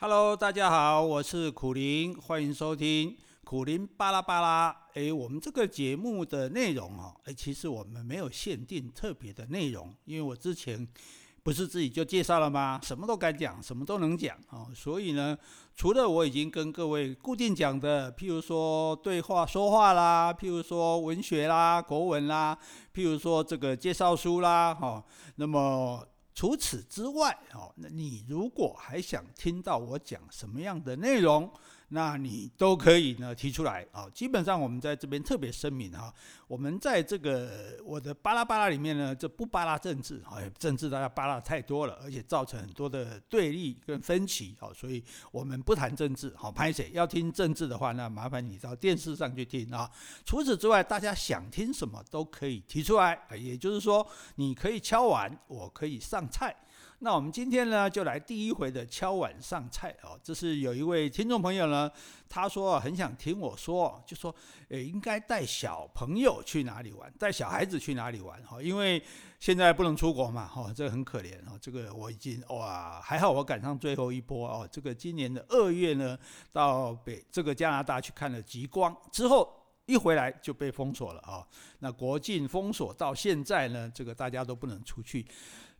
Hello，大家好，我是苦林，欢迎收听苦林巴拉巴拉。诶，我们这个节目的内容哦，诶，其实我们没有限定特别的内容，因为我之前不是自己就介绍了吗？什么都敢讲，什么都能讲哦。所以呢，除了我已经跟各位固定讲的，譬如说对话说话啦，譬如说文学啦、国文啦，譬如说这个介绍书啦，哈，那么。除此之外，哦，那你如果还想听到我讲什么样的内容，那你都可以呢提出来啊。基本上我们在这边特别声明哈，我们在这个我的巴拉巴拉里面呢，这不巴拉政治，哎，政治大家巴拉太多了，而且造成很多的对立跟分歧，好，所以我们不谈政治。好，拍谁要听政治的话，那麻烦你到电视上去听啊。除此之外，大家想听什么都可以提出来，也就是说，你可以敲碗，我可以上菜。那我们今天呢，就来第一回的敲碗上菜哦。这是有一位听众朋友呢，他说很想听我说，就说诶，应该带小朋友去哪里玩，带小孩子去哪里玩哈？因为现在不能出国嘛，哈，这个很可怜哦。这个我已经哇，还好我赶上最后一波哦。这个今年的二月呢，到北这个加拿大去看了极光之后，一回来就被封锁了啊。那国境封锁到现在呢，这个大家都不能出去，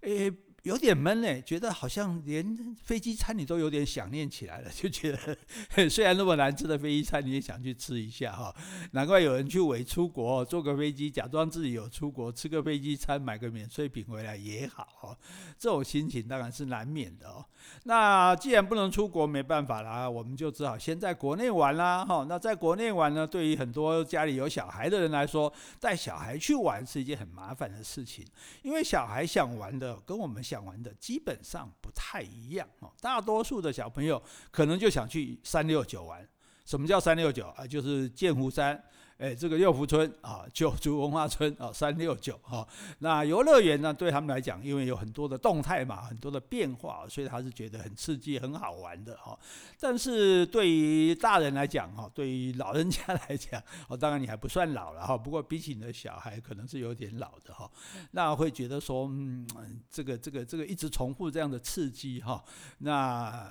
诶。有点闷呢，觉得好像连飞机餐你都有点想念起来了，就觉得 虽然那么难吃的飞机餐你也想去吃一下哈。难怪有人去伪出国，坐个飞机假装自己有出国，吃个飞机餐，买个免税品回来也好哈。这种心情当然是难免的哦。那既然不能出国，没办法啦，我们就只好先在国内玩啦哈。那在国内玩呢，对于很多家里有小孩的人来说，带小孩去玩是一件很麻烦的事情，因为小孩想玩的跟我们。想玩的基本上不太一样哦，大多数的小朋友可能就想去三六九玩。什么叫三六九啊？就是剑湖山。哎，这个六福村啊，九族文化村啊，三六九哈。那游乐园呢，对他们来讲，因为有很多的动态嘛，很多的变化，所以他是觉得很刺激、很好玩的哈。但是对于大人来讲哈，对于老人家来讲，哦，当然你还不算老了哈。不过比起你的小孩，可能是有点老的哈。那会觉得说，嗯，这个、这个、这个一直重复这样的刺激哈，那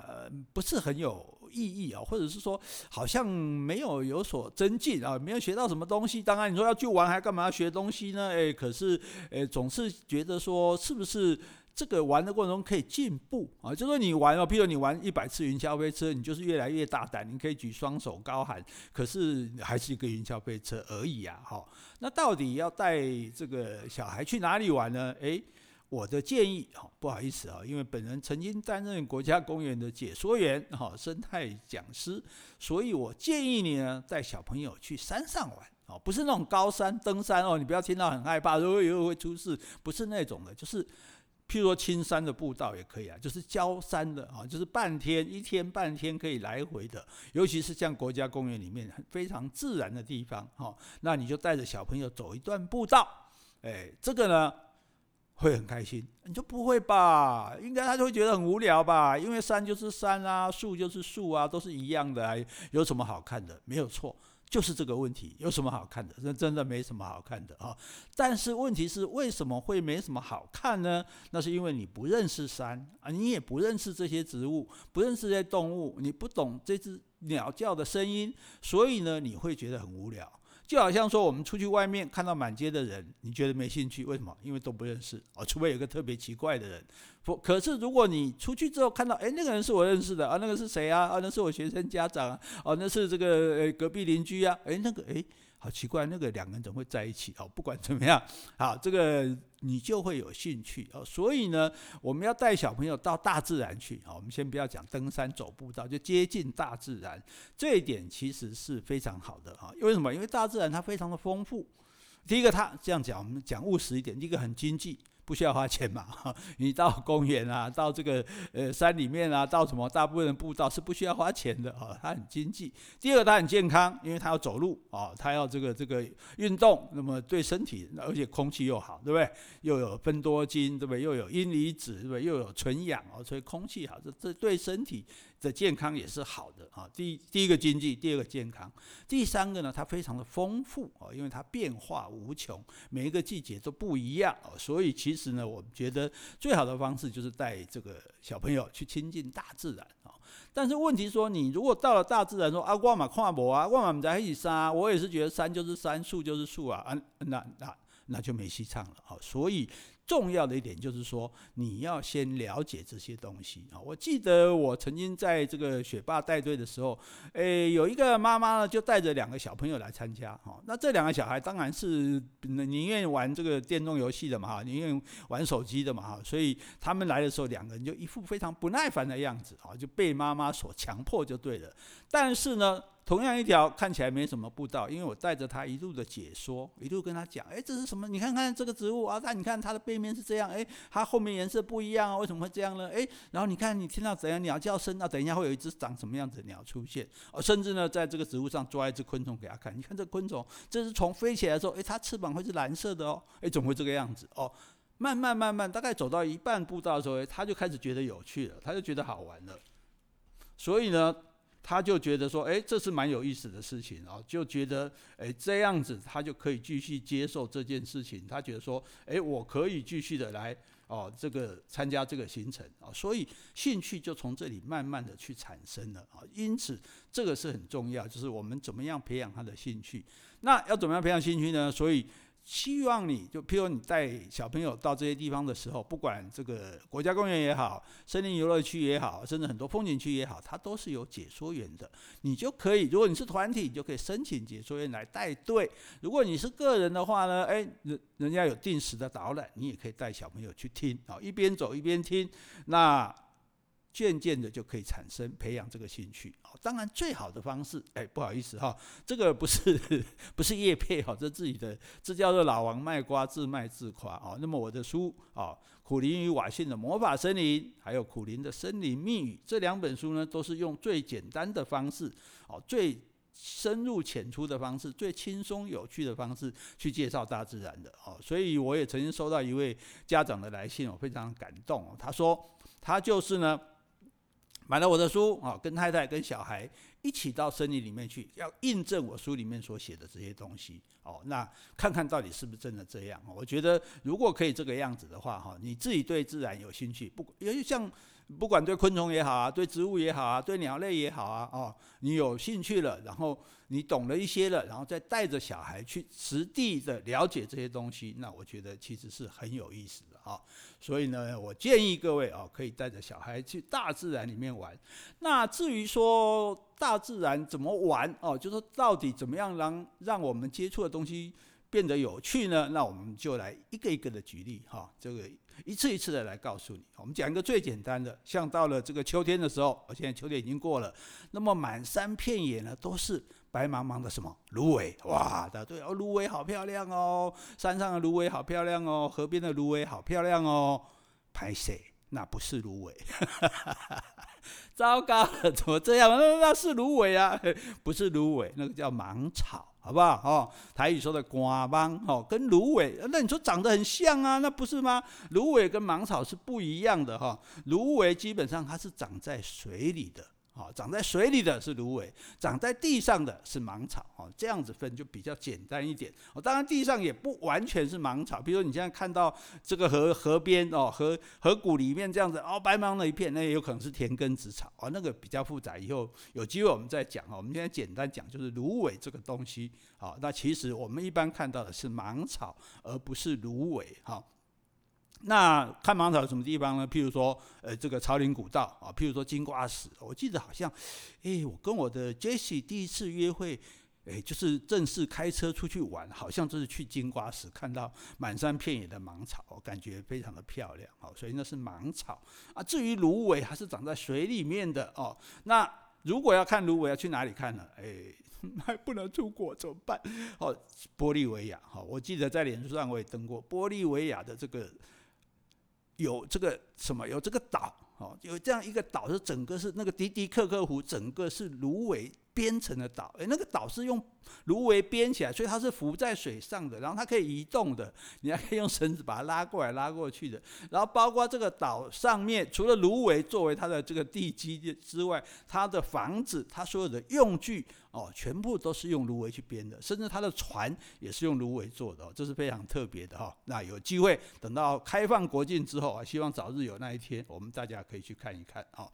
不是很有。意义啊，或者是说好像没有有所增进啊，没有学到什么东西。当然你说要去玩，还干嘛要学东西呢？诶，可是诶，总是觉得说是不是这个玩的过程中可以进步啊？就说你玩哦，譬如你玩一百次云霄飞车，你就是越来越大胆，你可以举双手高喊，可是还是一个云霄飞车而已啊。好，那到底要带这个小孩去哪里玩呢？诶。我的建议，哈，不好意思啊，因为本人曾经担任国家公园的解说员，哈，生态讲师，所以我建议你呢，带小朋友去山上玩，哦，不是那种高山登山哦，你不要听到很害怕，如果以后会出事，不是那种的，就是，譬如说青山的步道也可以啊，就是郊山的啊，就是半天一天半天可以来回的，尤其是像国家公园里面非常自然的地方，哈，那你就带着小朋友走一段步道，哎，这个呢。会很开心，你就不会吧？应该他就会觉得很无聊吧？因为山就是山啊，树就是树啊，都是一样的啊，有什么好看的？没有错，就是这个问题，有什么好看的？那真的没什么好看的啊。但是问题是，为什么会没什么好看呢？那是因为你不认识山啊，你也不认识这些植物，不认识这些动物，你不懂这只鸟叫的声音，所以呢，你会觉得很无聊。就好像说，我们出去外面看到满街的人，你觉得没兴趣？为什么？因为都不认识哦，除非有个特别奇怪的人。不，可是如果你出去之后看到，哎，那个人是我认识的啊，那个是谁啊？啊，那是我学生家长啊，哦，那是这个隔壁邻居啊，哎，那个哎。好奇怪，那个两个人怎么会在一起？哦，不管怎么样，好，这个你就会有兴趣哦。所以呢，我们要带小朋友到大自然去。好，我们先不要讲登山走步道，就接近大自然，这一点其实是非常好的哈。为什么？因为大自然它非常的丰富。第一个，它这样讲，我们讲务实一点，第一个很经济。不需要花钱嘛？你到公园啊，到这个呃山里面啊，到什么大部分的步道是不需要花钱的啊，它很经济。第二个，它很健康，因为它要走路啊，它要这个这个运动，那么对身体，而且空气又好，对不对？又有芬多精，对不对？又有阴离子，对不对？又有纯氧哦，所以空气好，这这对身体的健康也是好的啊。第第一个经济，第二个健康，第三个呢，它非常的丰富啊，因为它变化无穷，每一个季节都不一样啊，所以其实呢，我们觉得最好的方式就是带这个小朋友去亲近大自然啊。但是问题说，你如果到了大自然说啊，我嘛看无啊，我嘛在一起山，我也是觉得山就是山，树就是树啊，啊，那那那就没戏唱了。啊，所以。重要的一点就是说，你要先了解这些东西啊。我记得我曾经在这个雪霸带队的时候，诶，有一个妈妈呢，就带着两个小朋友来参加哈。那这两个小孩当然是宁愿玩这个电动游戏的嘛哈，宁愿玩手机的嘛哈。所以他们来的时候，两个人就一副非常不耐烦的样子啊，就被妈妈所强迫就对了。但是呢。同样一条看起来没什么步道，因为我带着他一路的解说，一路跟他讲，哎，这是什么？你看看这个植物啊，那你看它的背面是这样，哎，它后面颜色不一样啊，为什么会这样呢？哎，然后你看你听到怎样鸟叫声，那等一下会有一只长什么样子的鸟出现，哦，甚至呢，在这个植物上抓一只昆虫给他看，你看这昆虫，这只虫飞起来的时候，哎，它翅膀会是蓝色的哦，哎，总会这个样子哦，慢慢慢慢，大概走到一半步道的时候，他就开始觉得有趣了，他就觉得好玩了，所以呢。他就觉得说，哎，这是蛮有意思的事情啊，就觉得，哎，这样子他就可以继续接受这件事情。他觉得说，哎，我可以继续的来哦，这个参加这个行程啊，所以兴趣就从这里慢慢的去产生了啊。因此，这个是很重要，就是我们怎么样培养他的兴趣。那要怎么样培养兴趣呢？所以。希望你就，譬如你带小朋友到这些地方的时候，不管这个国家公园也好，森林游乐区也好，甚至很多风景区也好，它都是有解说员的。你就可以，如果你是团体，你就可以申请解说员来带队；如果你是个人的话呢，诶，人人家有定时的导览，你也可以带小朋友去听啊，一边走一边听。那渐渐的就可以产生培养这个兴趣。当然，最好的方式，哎，不好意思哈，这个不是 不是叶配哈，这自己的，这叫做老王卖瓜，自卖自夸啊。那么我的书啊，《苦林与瓦信的魔法森林》，还有《苦林的森林密语》这两本书呢，都是用最简单的方式，哦，最深入浅出的方式，最轻松有趣的方式去介绍大自然的哦。所以我也曾经收到一位家长的来信，我非常感动。他说，他就是呢。买了我的书啊，跟太太、跟小孩一起到森林里面去，要印证我书里面所写的这些东西哦。那看看到底是不是真的这样？我觉得如果可以这个样子的话，哈，你自己对自然有兴趣，不，因为像。不管对昆虫也好啊，对植物也好啊，对鸟类也好啊，哦，你有兴趣了，然后你懂了一些了，然后再带着小孩去实地的了解这些东西，那我觉得其实是很有意思的啊。所以呢，我建议各位啊，可以带着小孩去大自然里面玩。那至于说大自然怎么玩哦，就说到底怎么样让让我们接触的东西变得有趣呢？那我们就来一个一个的举例哈，这个。一次一次的来告诉你，我们讲一个最简单的，像到了这个秋天的时候，我现在秋天已经过了，那么满山遍野呢都是白茫茫的什么？芦苇，哇的对哦，芦苇好漂亮哦，山上的芦苇好漂亮哦，河边的芦苇好漂亮哦，拍谢，那不是芦苇，糟糕了，怎么这样？那那是芦苇啊，不是芦苇，那个叫芒草。好不好？哦，台语说的“瓜芒”哦，跟芦苇，那你说长得很像啊？那不是吗？芦苇跟芒草是不一样的哈。芦苇基本上它是长在水里的。好，长在水里的是芦苇，长在地上的是芒草。哦，这样子分就比较简单一点。哦，当然地上也不完全是芒草，比如你现在看到这个河河边哦，河河谷里面这样子哦，白茫的一片，那也有可能是田根子草。哦，那个比较复杂，以后有机会我们再讲。哦，我们现在简单讲，就是芦苇这个东西。好，那其实我们一般看到的是芒草，而不是芦苇。好。那看芒草有什么地方呢？譬如说，呃，这个朝林古道啊，譬如说金瓜石。我记得好像，哎，我跟我的 Jesse 第一次约会，哎，就是正式开车出去玩，好像就是去金瓜石，看到满山遍野的芒草，感觉非常的漂亮。好，所以那是芒草啊。至于芦苇，还是长在水里面的哦。那如果要看芦苇，要去哪里看呢？哎，还 不能出国怎么办？哦，玻利维亚。好，我记得在脸书上我也登过玻利维亚的这个。有这个什么？有这个岛哦，有这样一个岛，是整个是那个迪迪克克湖，整个是芦苇编成的岛。诶，那个岛是用芦苇编起来，所以它是浮在水上的，然后它可以移动的，你还可以用绳子把它拉过来拉过去的。然后包括这个岛上面，除了芦苇作为它的这个地基之外，它的房子，它所有的用具哦，全部都是用芦苇去编的，甚至它的船也是用芦苇做的，这是非常特别的哈。那有机会等到开放国境之后啊，希望早日有那一天，我们大家可以去看一看啊。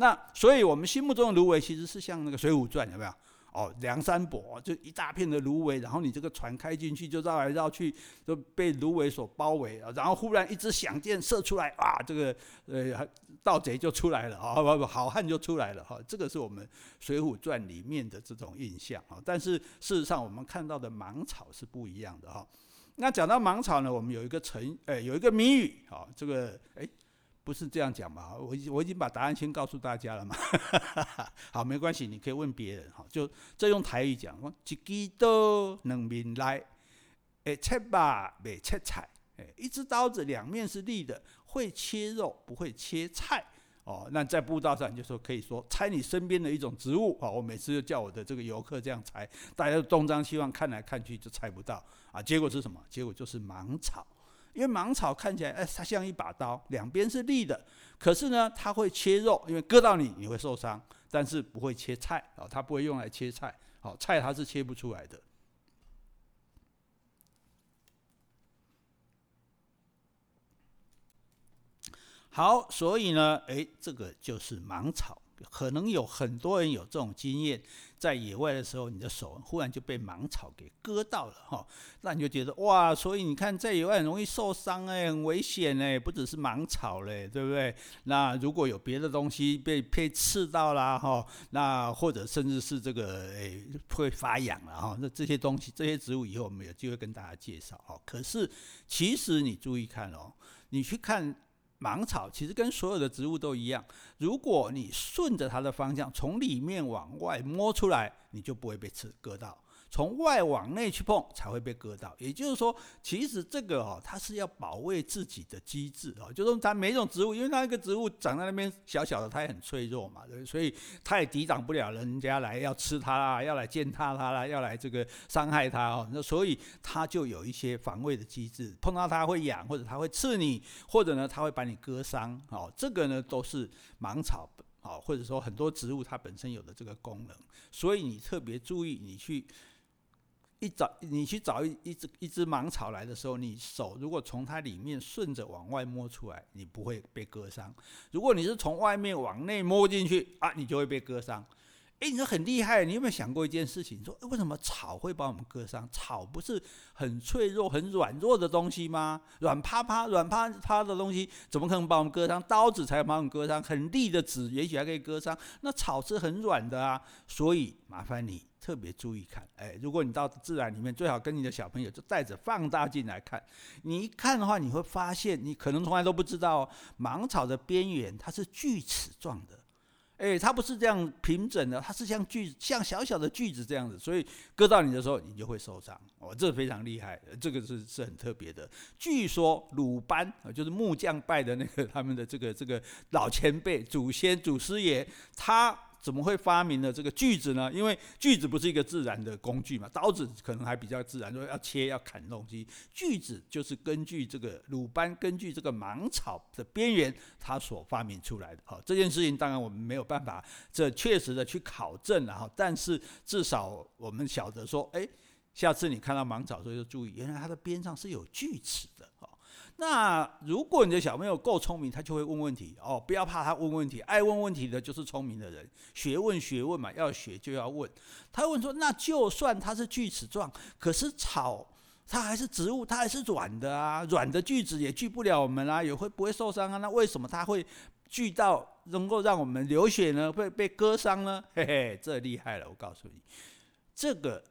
那所以我们心目中的芦苇其实是像那个《水浒传》，有没有？哦，梁山伯就一大片的芦苇，然后你这个船开进去，就绕来绕去，就被芦苇所包围啊。然后忽然一支响箭射出来，哇，这个呃盗贼就出来了啊，不不，好汉就出来了哈。这个是我们《水浒传》里面的这种印象啊。但是事实上，我们看到的芒草是不一样的哈。那讲到芒草呢，我们有一个成，呃，有一个谜语啊，这个哎。不是这样讲吧？我已我已经把答案先告诉大家了嘛。好，没关系，你可以问别人哈。就这用台语讲，一支刀两面来，会切肉未切菜。一支刀子两面是利的，会切肉不会切菜。哦，那在步道上就说可以说猜你身边的一种植物。哦，我每次就叫我的这个游客这样猜，大家都东张西望看来看去就猜不到啊。结果是什么？结果就是芒草。因为芒草看起来，哎，它像一把刀，两边是利的。可是呢，它会切肉，因为割到你你会受伤，但是不会切菜啊，它不会用来切菜。好，菜它是切不出来的。好，所以呢，哎，这个就是芒草。可能有很多人有这种经验，在野外的时候，你的手忽然就被芒草给割到了哈，那你就觉得哇，所以你看在野外很容易受伤哎，很危险哎，不只是芒草嘞，对不对？那如果有别的东西被被刺到啦哈，那或者甚至是这个哎会发痒了哈，那这些东西这些植物以后我们有机会跟大家介绍哈。可是其实你注意看哦，你去看。芒草其实跟所有的植物都一样，如果你顺着它的方向从里面往外摸出来，你就不会被刺割到。从外往内去碰才会被割到，也就是说，其实这个哦，它是要保卫自己的机制哦，就是说它每种植物，因为它一个植物长在那边小小的，它也很脆弱嘛，对，所以它也抵挡不了人家来要吃它啦，要来践踏它啦，要来这个伤害它哦，那所以它就有一些防卫的机制，碰到它会痒，或者它会刺你，或者呢它会把你割伤哦，这个呢都是芒草哦，或者说很多植物它本身有的这个功能，所以你特别注意你去。一找你去找一一只一只芒草来的时候，你手如果从它里面顺着往外摸出来，你不会被割伤；如果你是从外面往内摸进去啊，你就会被割伤。哎，你说很厉害，你有没有想过一件事情？说为什么草会把我们割伤？草不是很脆弱、很软弱的东西吗？软趴趴、软趴趴的东西，怎么可能把我们割伤？刀子才把我们割伤，很利的纸也许还可以割伤。那草是很软的啊，所以麻烦你特别注意看。哎，如果你到自然里面，最好跟你的小朋友就带着放大镜来看。你一看的话，你会发现你可能从来都不知道，芒草的边缘它是锯齿状的。哎，它不是这样平整的，它是像锯，像小小的锯子这样子，所以割到你的时候，你就会受伤。哦，这非常厉害，这个是是很特别的。据说鲁班啊，就是木匠拜的那个他们的这个这个老前辈、祖先、祖师爷，他。怎么会发明了这个锯子呢？因为锯子不是一个自然的工具嘛，刀子可能还比较自然，说要切要砍东西。锯子就是根据这个鲁班，根据这个芒草的边缘，他所发明出来的。好，这件事情当然我们没有办法这确实的去考证了哈，但是至少我们晓得说，哎，下次你看到芒草的时候就注意，原来它的边上是有锯齿的。那如果你的小朋友够聪明，他就会问问题哦，不要怕他问问题，爱问问题的就是聪明的人。学问学问嘛，要学就要问。他问说，那就算它是锯齿状，可是草它还是植物，它还是软的啊，软的锯子也锯不了我们啊，也会不会受伤啊？那为什么它会锯到能够让我们流血呢？会被割伤呢？嘿嘿，这厉害了，我告诉你，这个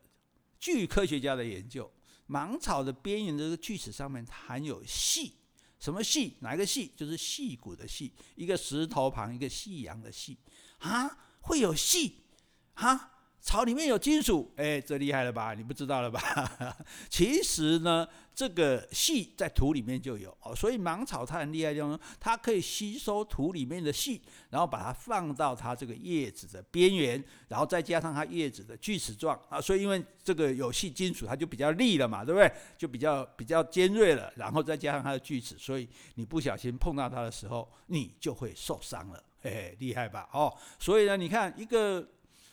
据科学家的研究。芒草的边缘这个锯齿上面含有细，什么细？哪个细？就是细骨的细，一个石头旁一个夕阳的夕啊，会有细啊？草里面有金属，哎，这厉害了吧？你不知道了吧？其实呢，这个细在土里面就有哦，所以芒草它很厉害就是，它可以吸收土里面的细，然后把它放到它这个叶子的边缘，然后再加上它叶子的锯齿状啊，所以因为这个有细金属，它就比较利了嘛，对不对？就比较比较尖锐了，然后再加上它的锯齿，所以你不小心碰到它的时候，你就会受伤了，嘿嘿，厉害吧？哦，所以呢，你看一个。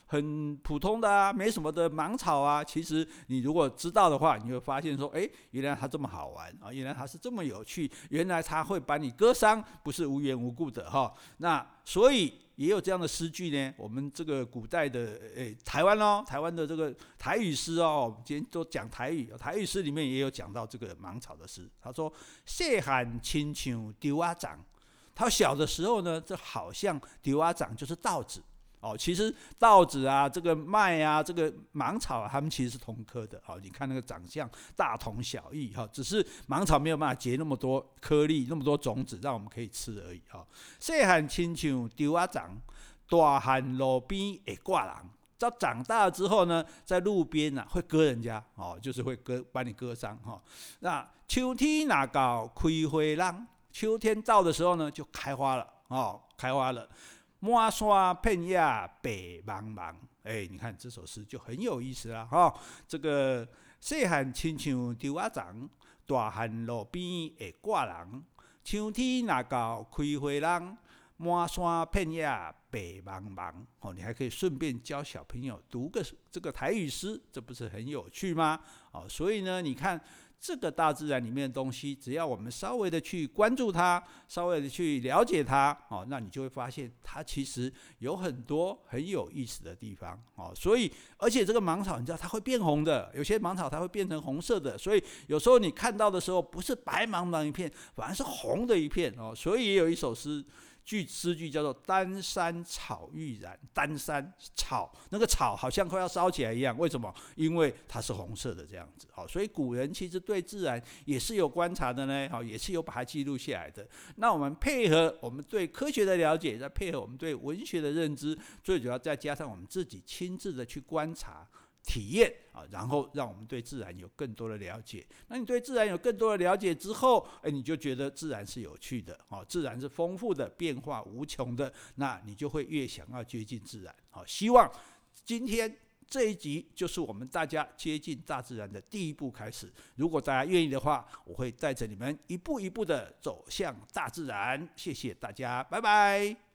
很普通的啊，没什么的芒草啊，其实你如果知道的话，你会发现说，哎，原来它这么好玩啊，原来它是这么有趣，原来它会把你割伤，不是无缘无故的哈。那所以也有这样的诗句呢。我们这个古代的诶，台湾哦，台湾的这个台语诗哦，今天都讲台语，台语诗里面也有讲到这个芒草的诗。他说：“细汉亲像稻仔长。”他小的时候呢，这好像稻仔长就是稻子。哦，其实稻子啊，这个麦啊，这个芒草啊，它们其实是同科的。哦，你看那个长相大同小异哈，只是芒草没有办法结那么多颗粒，那么多种子让我们可以吃而已哈。细汉亲像稻仔长，大汉路边会挂人。到长大之后呢，在路边呢、啊、会割人家哦，就是会割把你割伤哈。那秋天那到开花人，秋天到的时候呢，就开花了哦，开花了。满山遍野白茫茫，哎，你看这首诗就很有意思了哈。这个细汉亲像稻仔长，大汉路边会挂人。秋天若到开花人，满山遍野白茫茫。哦，你还可以顺便教小朋友读个这个台语诗，这不是很有趣吗？哦，所以呢，你看。这个大自然里面的东西，只要我们稍微的去关注它，稍微的去了解它，哦，那你就会发现它其实有很多很有意思的地方，哦，所以而且这个芒草，你知道它会变红的，有些芒草它会变成红色的，所以有时候你看到的时候，不是白茫茫一片，反而是红的一片，哦，所以也有一首诗。句诗句叫做“丹山草欲燃”，丹山草那个草好像快要烧起来一样，为什么？因为它是红色的这样子。好，所以古人其实对自然也是有观察的呢，好，也是有把它记录下来的。那我们配合我们对科学的了解，再配合我们对文学的认知，最主要再加上我们自己亲自的去观察。体验啊，然后让我们对自然有更多的了解。那你对自然有更多的了解之后，哎，你就觉得自然是有趣的，哦，自然是丰富的，变化无穷的，那你就会越想要接近自然。好，希望今天这一集就是我们大家接近大自然的第一步开始。如果大家愿意的话，我会带着你们一步一步的走向大自然。谢谢大家，拜拜。